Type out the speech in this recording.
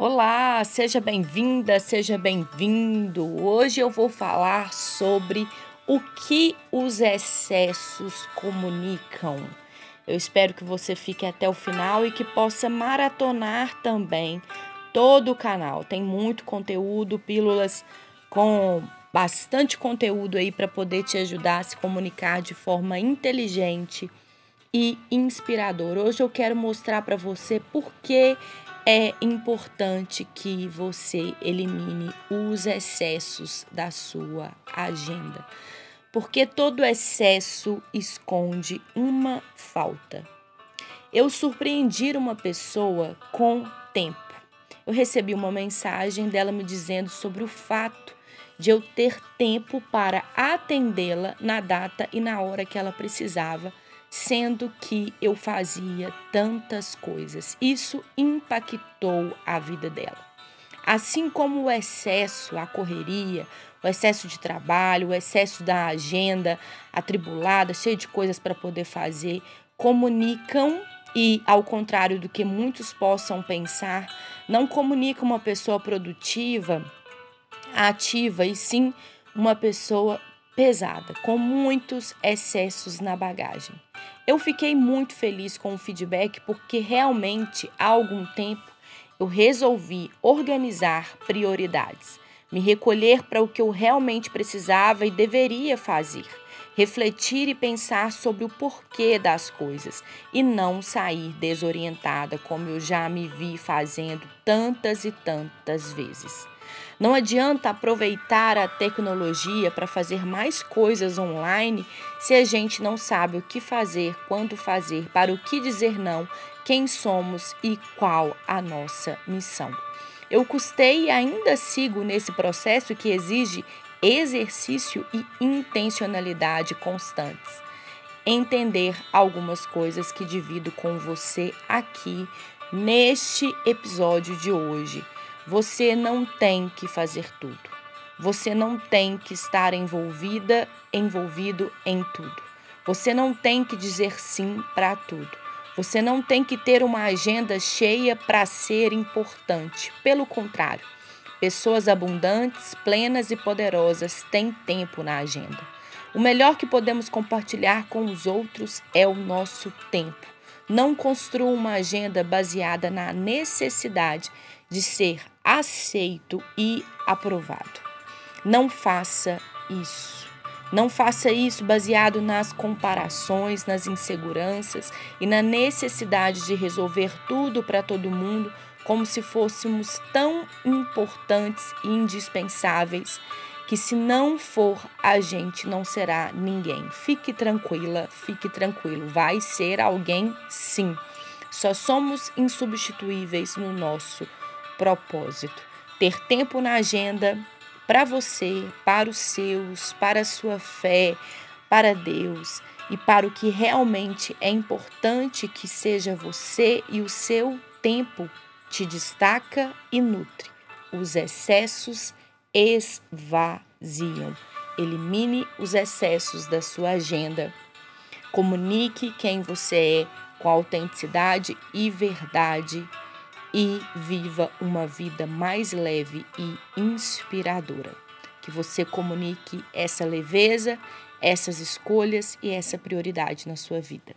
Olá, seja bem-vinda, seja bem-vindo. Hoje eu vou falar sobre o que os excessos comunicam. Eu espero que você fique até o final e que possa maratonar também todo o canal. Tem muito conteúdo, pílulas com bastante conteúdo aí para poder te ajudar a se comunicar de forma inteligente e inspiradora. Hoje eu quero mostrar para você por que é importante que você elimine os excessos da sua agenda, porque todo excesso esconde uma falta. Eu surpreendi uma pessoa com tempo. Eu recebi uma mensagem dela me dizendo sobre o fato de eu ter tempo para atendê-la na data e na hora que ela precisava sendo que eu fazia tantas coisas. Isso impactou a vida dela. Assim como o excesso, a correria, o excesso de trabalho, o excesso da agenda atribulada, cheia de coisas para poder fazer, comunicam e, ao contrário do que muitos possam pensar, não comunica uma pessoa produtiva, ativa, e sim uma pessoa pesada, com muitos excessos na bagagem. Eu fiquei muito feliz com o feedback porque realmente há algum tempo eu resolvi organizar prioridades, me recolher para o que eu realmente precisava e deveria fazer, refletir e pensar sobre o porquê das coisas. E não sair desorientada como eu já me vi fazendo tantas e tantas vezes. Não adianta aproveitar a tecnologia para fazer mais coisas online se a gente não sabe o que fazer, quando fazer, para o que dizer não, quem somos e qual a nossa missão. Eu custei e ainda sigo nesse processo que exige exercício e intencionalidade constantes. Entender algumas coisas que divido com você aqui neste episódio de hoje. Você não tem que fazer tudo. Você não tem que estar envolvida, envolvido em tudo. Você não tem que dizer sim para tudo. Você não tem que ter uma agenda cheia para ser importante. Pelo contrário, pessoas abundantes, plenas e poderosas têm tempo na agenda. O melhor que podemos compartilhar com os outros é o nosso tempo. Não construa uma agenda baseada na necessidade de ser aceito e aprovado. Não faça isso. Não faça isso baseado nas comparações, nas inseguranças e na necessidade de resolver tudo para todo mundo como se fôssemos tão importantes e indispensáveis que se não for a gente não será ninguém. Fique tranquila, fique tranquilo, vai ser alguém sim. Só somos insubstituíveis no nosso propósito. Ter tempo na agenda para você, para os seus, para a sua fé, para Deus e para o que realmente é importante que seja você e o seu tempo te destaca e nutre. Os excessos esvaziam. Elimine os excessos da sua agenda. Comunique quem você é com autenticidade e verdade e viva uma vida mais leve e inspiradora. Que você comunique essa leveza, essas escolhas e essa prioridade na sua vida.